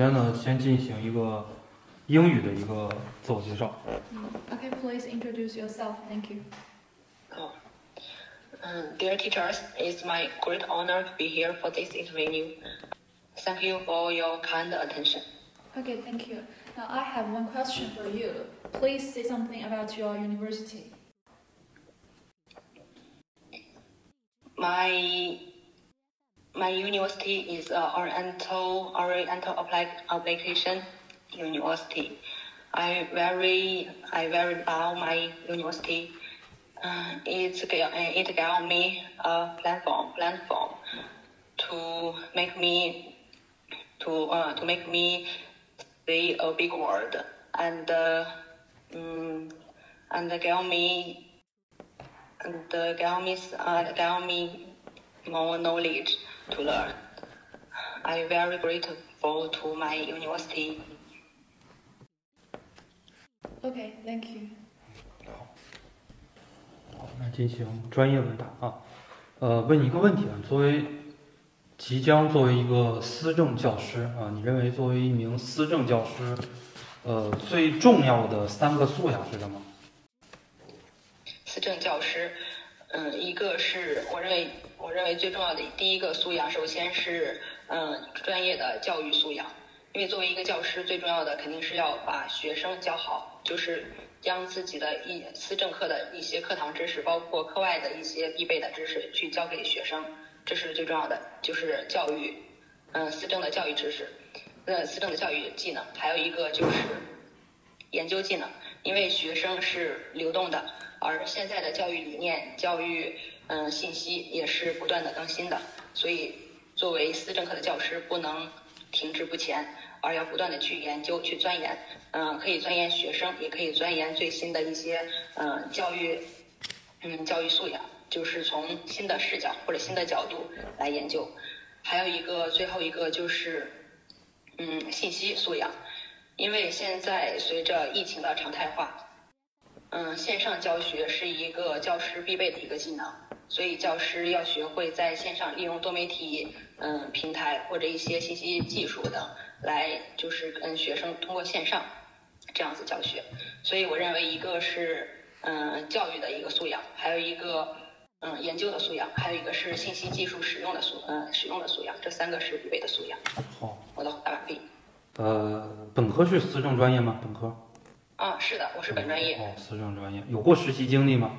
先呢，先进行一个英语的一个自我介绍。 Okay, please introduce yourself. Thank you. Oh. Um, dear teachers, it's my great honor to be here for this interview. Thank you for your kind attention. Okay, thank you. Now I have one question for you. Please say something about your university. My my university is uh, Oriental Oriental Applied Application University. I very I very love my university. Uh, it's uh, it gave me a platform platform to make me to uh, to make me see a big world and uh, mm, and gave me and gave me uh, gave me more knowledge to learn. I'm very grateful to my university. Okay, thank you. 好，那进行专业问答啊。呃，问你一个问题啊，作为即将作为一个思政教师啊，你认为作为一名思政教师，呃，最重要的三个素养是什么？思政教师，嗯，一个是我认为我认为最重要的第一个素养，首先是嗯专业的教育素养，因为作为一个教师，最重要的肯定是要把学生教好，就是将自己的一思政课的一些课堂知识，包括课外的一些必备的知识去教给学生，这是最重要的，就是教育，嗯，思政的教育知识，呃，思政的教育技能，还有一个就是研究技能，因为学生是流动的。而现在的教育理念、教育嗯信息也是不断的更新的，所以作为思政课的教师不能停滞不前，而要不断的去研究、去钻研，嗯，可以钻研学生，也可以钻研最新的一些嗯教育嗯教育素养，就是从新的视角或者新的角度来研究。还有一个最后一个就是嗯信息素养，因为现在随着疫情的常态化。嗯，线上教学是一个教师必备的一个技能，所以教师要学会在线上利用多媒体嗯平台或者一些信息技术等来，就是跟学生通过线上这样子教学。所以我认为一个是嗯教育的一个素养，还有一个嗯研究的素养，还有一个是信息技术使用的素嗯使用的素养，这三个是必备的素养。好，我的回答完毕。呃，本科是思政专业吗？本科？啊，是的，我是本专业，哦，思政专业，有过实习经历吗？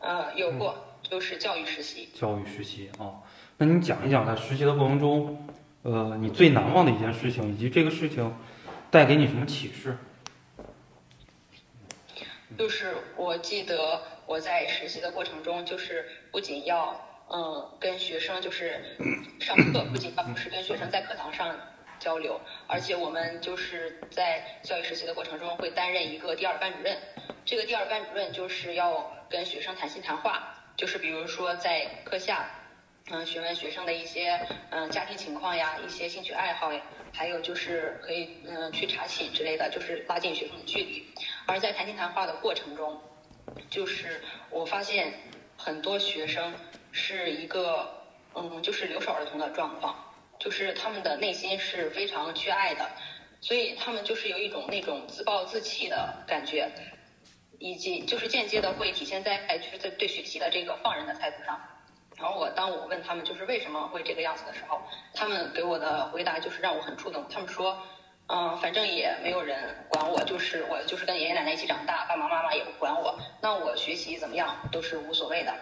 呃，有过，就是教育实习。教育实习啊，那你讲一讲在实习的过程中，呃，你最难忘的一件事情，以及这个事情带给你什么启示？就是我记得我在实习的过程中，就是不仅要嗯跟学生就是上课，不仅要是跟学生在课堂上交流，而且我们就是在教育实习的过程中会担任一个第二班主任。这个第二班主任就是要跟学生谈心谈话，就是比如说在课下。嗯，询问学生的一些嗯家庭情况呀，一些兴趣爱好呀，还有就是可以嗯去查寝之类的，就是拉近学生的距离。而在谈心谈话的过程中，就是我发现很多学生是一个嗯就是留守儿童的状况，就是他们的内心是非常缺爱的，所以他们就是有一种那种自暴自弃的感觉，以及就是间接的会体现在就是在对学习的这个放任的态度上。然后我当我问他们就是为什么会这个样子的时候，他们给我的回答就是让我很触动。他们说，嗯，反正也没有人管我，就是我就是跟爷爷奶奶一起长大，爸爸妈妈也不管我，那我学习怎么样都是无所谓的。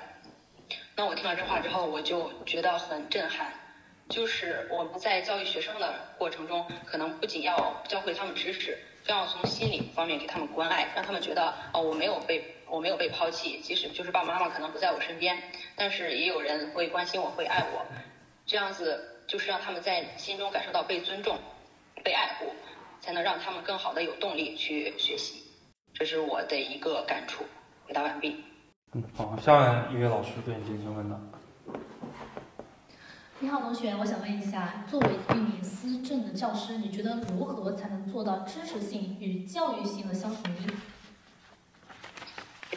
那我听了这话之后，我就觉得很震撼。就是我们在教育学生的过程中，可能不仅要教会他们知识，要从心理方面给他们关爱，让他们觉得哦，我没有被我没有被抛弃，即使就是爸爸妈妈可能不在我身边，但是也有人会关心我，会爱我，这样子就是让他们在心中感受到被尊重、被爱护，才能让他们更好的有动力去学习。这是我的一个感触。回答完毕。嗯，好，下面一位老师对你进行问答。你好，同学，我想问一下，作为一名思政的教师，你觉得如何才能做到知识性与教育性的相统一？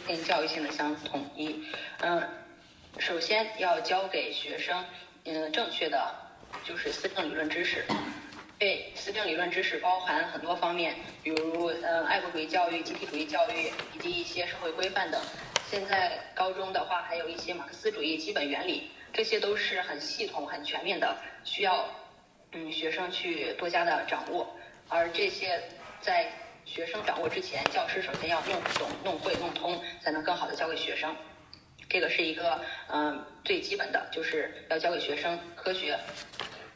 跟教育性的相统一。嗯，首先要教给学生，嗯，正确的就是思政理论知识。对思政理论知识包含很多方面，比如嗯爱国主义教育、集体主义教育以及一些社会规范等。现在高中的话还有一些马克思主义基本原理，这些都是很系统、很全面的，需要嗯学生去多加的掌握。而这些在学生掌握之前，教师首先要弄懂、弄会、弄通，才能更好的教给学生。这个是一个嗯最基本的，就是要教给学生科学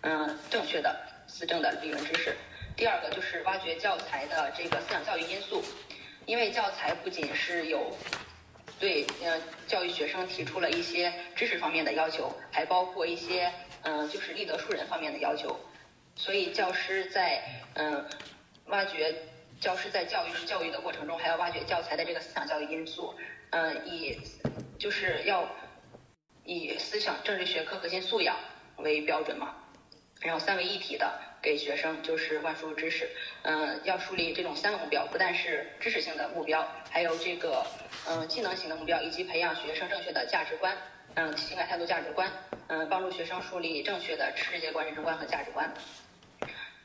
嗯正确的思政的理论知识。第二个就是挖掘教材的这个思想教育因素，因为教材不仅是有对呃教育学生提出了一些知识方面的要求，还包括一些嗯就是立德树人方面的要求。所以教师在嗯挖掘教师在教育教育的过程中，还要挖掘教材的这个思想教育因素，嗯以就是要以思想政治学科核心素养为标准嘛，然后三位一体的给学生就是灌输知识，嗯要树立这种三个目标，不但是知识性的目标，还有这个嗯技能型的目标，以及培养学生正确的价值观，嗯情感态度价值观，嗯帮助学生树立正确的世界观、人生观和价值观。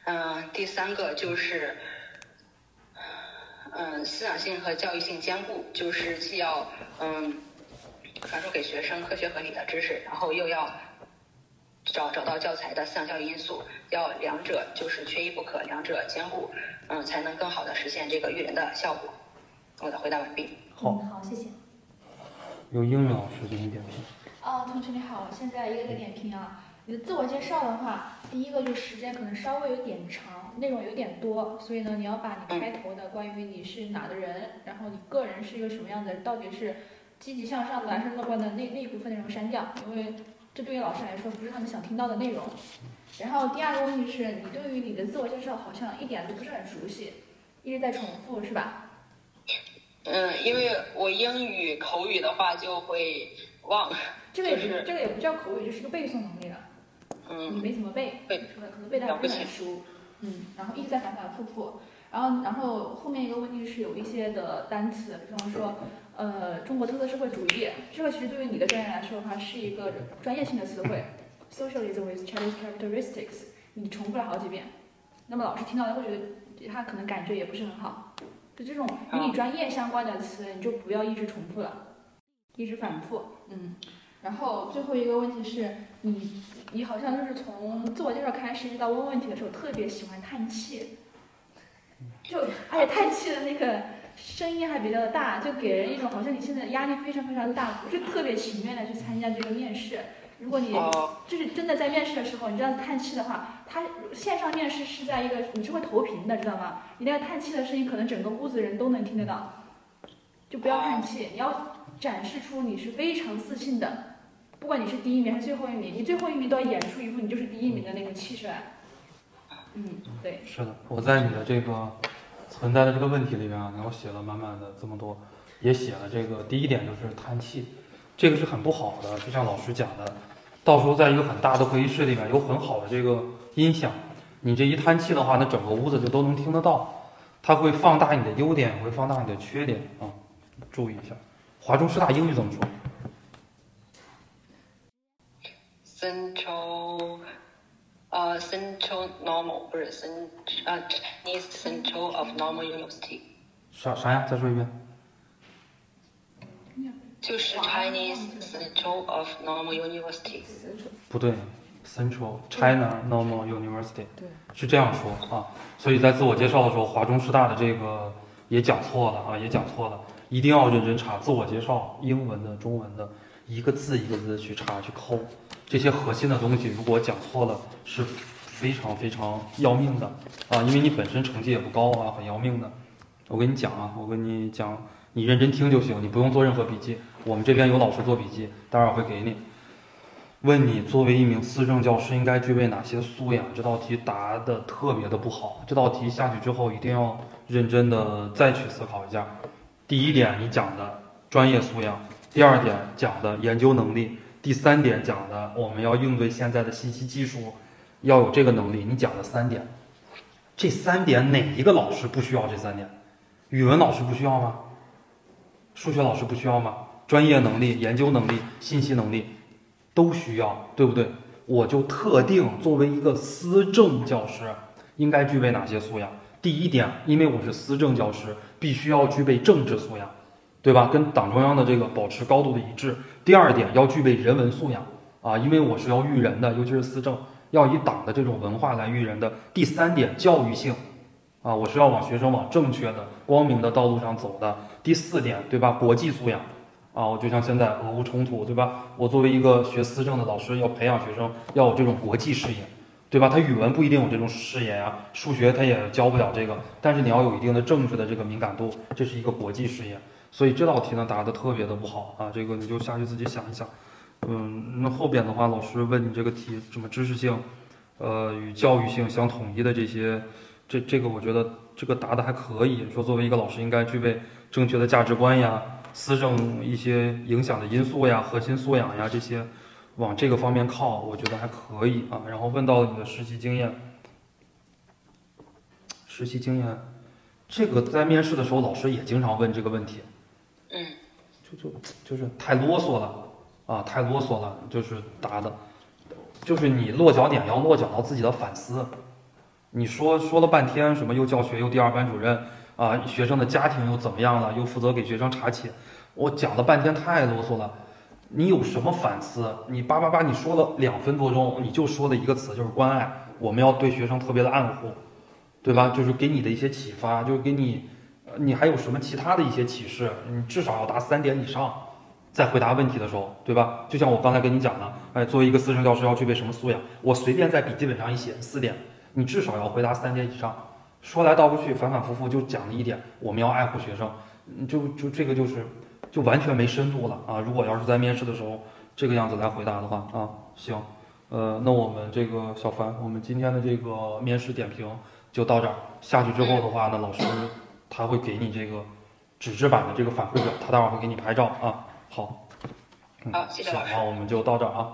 嗯，第三个就是，嗯，思想性和教育性兼顾，就是既要嗯传授给学生科学合理的知识，然后又要找找到教材的思想教育因素，要两者就是缺一不可，两者兼顾，嗯，才能更好的实现这个育人的效果。我的回答完毕。好，嗯，好，谢谢。由英语老师给你点评。哦，同学你好，我现在一个个点评啊。你的自我介绍的话，第一个就是时间可能稍微有点长，内容有点多，所以呢，你要把你开头的关于你是哪的人，然后你个人是一个什么样的，到底是积极向上的还是乐观的那那一部分内容删掉，因为这对于老师来说不是他们想听到的内容。然后第二个问题是你对于你的自我介绍好像一点都不是很熟悉，一直在重复，是吧？嗯，因为我英语口语的话就会忘，这个也不就是这个也不叫口语，就是个背诵能力了。嗯。你嗯没怎么背，背出来可能背的还不是很熟，嗯，然后一直在反反复复，然后然后后面一个问题是有一些的单词，比方说，呃，中国特色社会主义，这个其实对于你的专业来说的话是一个专业性的词汇，socialism with Chinese characteristics，你重复了好几遍，那么老师听到了会觉得他可能感觉也不是很好，就这种与你专业相关的词，你就不要一直重复了，一直反复，嗯。然后最后一个问题是你，你好像就是从自我介绍开始一直到问问题的时候，特别喜欢叹气，就而且叹气的那个声音还比较大，就给人一种好像你现在压力非常非常大，不是特别情愿的去参加这个面试。如果你哦。就是真的在面试的时候，你这样子叹气的话，他线上面试是在一个你是会投屏的，知道吗？你那个叹气的声音，可能整个屋子人都能听得到，就不要叹气，你要展示出你是非常自信的，不管你是第一名还是最后一名，你最后一名都要演出一副你就是第一名的那个气势来。嗯，对，是的，我在你的这个存在的这个问题里面啊，然后写了满满的这么多，也写了这个第一点就是叹气，这个是很不好的，就像老师讲的，到时候在一个很大的会议室里面有很好的这个音响，你这一叹气的话，那整个屋子就都能听得到，它会放大你的优点，也会放大你的缺点啊，注意一下。华中师大英语怎么说？Central，呃，Central Normal 不是 Cent 呃 Chinese Central of Normal University，啥啥呀？再说一遍。就是 Chinese Central of Normal University。不对，Central China Normal University，对，是这样说啊。所以在自我介绍的时候，华中师大的这个也讲错了啊，也讲错了，一定要认真查自我介绍，英文的、中文的，一个字一个字去查去抠，这些核心的东西，如果讲错了，是非常非常要命的啊，因为你本身成绩也不高啊，很要命的。我跟你讲啊，我跟你讲，你认真听就行，你不用做任何笔记，我们这边有老师做笔记，待会儿会给你。问你作为一名思政教师应该具备哪些素养？这道题答的特别的不好。这道题下去之后一定要认真的再去思考一下。第一点你讲的专业素养，第二点讲的研究能力，第三点讲的我们要应对现在的信息技术，要有这个能力。你讲了三点，这三点哪一个老师不需要这三点？语文老师不需要吗？数学老师不需要吗？专业能力、研究能力、信息能力。都需要，对不对？我就特定作为一个思政教师，应该具备哪些素养？第一点，因为我是思政教师，必须要具备政治素养，对吧？跟党中央的这个保持高度的一致。第二点，要具备人文素养啊，因为我是要育人的，尤其是思政，要以党的这种文化来育人的。第三点，教育性啊，我是要往学生往正确的、光明的道路上走的。第四点，对吧？国际素养啊，我就像现在俄乌冲突，对吧？我作为一个学思政的老师，要培养学生要有这种国际视野。对吧？他语文不一定有这种视野啊，数学他也教不了这个，但是你要有一定的政治的这个敏感度，这是一个国际视野。所以这道题呢答的特别的不好啊，这个你就下去自己想一想。嗯，那后边的话，老师问你这个题，什么知识性，呃，与教育性相统一的这些，这这个我觉得这个答的还可以。说作为一个老师应该具备正确的价值观呀，思政一些影响的因素呀，核心素养呀这些。往这个方面靠，我觉得还可以啊。然后问到了你的实习经验，实习经验，这个在面试的时候老师也经常问这个问题，嗯，就就就是太啰嗦了啊，太啰嗦了，就是答的，就是你落脚点要落脚到自己的反思。你说说了半天什么又教学又第二班主任啊，学生的家庭又怎么样了，又负责给学生查寝，我讲了半天太啰嗦了。你有什么反思？你叭叭叭，你说了两分多钟，你就说了一个词，就是关爱。我们要对学生特别的爱护，对吧？就是给你的一些启发，就是给你，你还有什么其他的一些启示？你至少要答三点以上，在回答问题的时候，对吧？就像我刚才跟你讲的，哎，作为一个思政教师要具备什么素养？我随便在笔记本上一写四点，你至少要回答三点以上。说来倒过去，反反复复就讲了一点，我们要爱护学生，就就这个就是。就完全没深度了啊！如果要是在面试的时候这个样子来回答的话啊，行，呃，那我们这个小凡，我们今天的这个面试点评就到这儿。下去之后的话呢，老师他会给你这个纸质版的这个反馈表，他待会儿会给你拍照啊。好，好，谢谢老师。好，我们就到这儿啊。